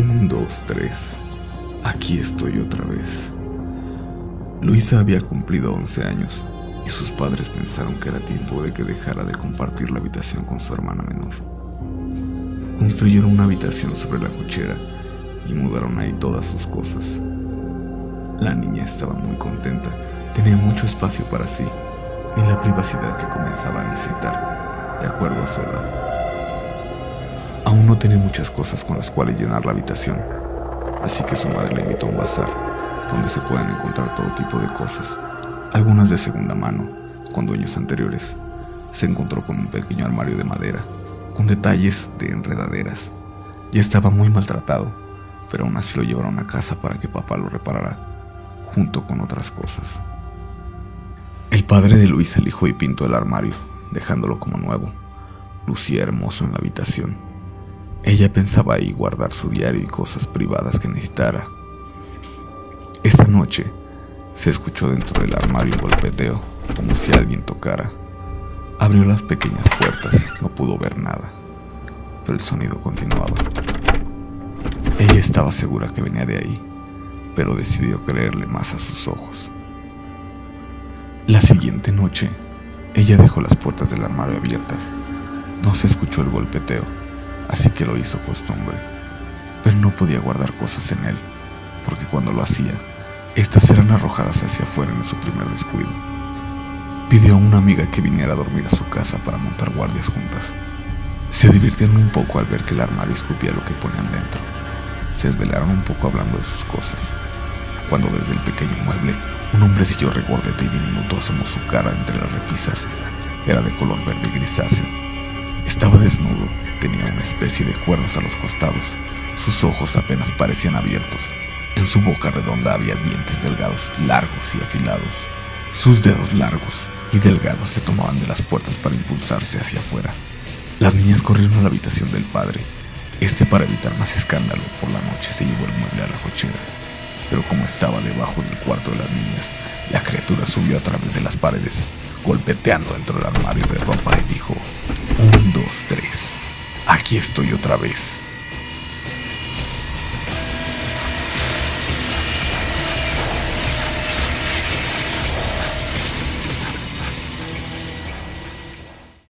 Un, dos, tres. Aquí estoy otra vez. Luisa había cumplido 11 años y sus padres pensaron que era tiempo de que dejara de compartir la habitación con su hermana menor. Construyeron una habitación sobre la cochera y mudaron ahí todas sus cosas. La niña estaba muy contenta, tenía mucho espacio para sí y la privacidad que comenzaba a necesitar, de acuerdo a su edad. Aún no tenía muchas cosas con las cuales llenar la habitación, así que su madre le invitó a un bazar, donde se pueden encontrar todo tipo de cosas, algunas de segunda mano, con dueños anteriores. Se encontró con un pequeño armario de madera, con detalles de enredaderas. Ya estaba muy maltratado, pero aún así lo llevaron a casa para que papá lo reparara, junto con otras cosas. El padre de Luisa lijó y pintó el armario, dejándolo como nuevo. Lucía hermoso en la habitación. Ella pensaba ahí guardar su diario y cosas privadas que necesitara. Esa noche se escuchó dentro del armario un golpeteo, como si alguien tocara. Abrió las pequeñas puertas, no pudo ver nada, pero el sonido continuaba. Ella estaba segura que venía de ahí, pero decidió creerle más a sus ojos. La siguiente noche, ella dejó las puertas del armario abiertas. No se escuchó el golpeteo, así que lo hizo costumbre. Pero no podía guardar cosas en él, porque cuando lo hacía, estas eran arrojadas hacia afuera en su primer descuido. Pidió a una amiga que viniera a dormir a su casa para montar guardias juntas. Se divirtieron un poco al ver que el armario escupía lo que ponían dentro. Se desvelaron un poco hablando de sus cosas, cuando desde el pequeño mueble un hombrecillo regordete y diminuto asomó su cara entre las repisas. Era de color verde grisáceo. Estaba desnudo, tenía una especie de cuernos a los costados. Sus ojos apenas parecían abiertos. En su boca redonda había dientes delgados, largos y afilados. Sus dedos largos y delgados se tomaban de las puertas para impulsarse hacia afuera. Las niñas corrieron a la habitación del padre. Este, para evitar más escándalo, por la noche se llevó el mueble a la cochera pero como estaba debajo del cuarto de las niñas, la criatura subió a través de las paredes, golpeteando dentro del armario de ropa y dijo, un, dos, tres, aquí estoy otra vez.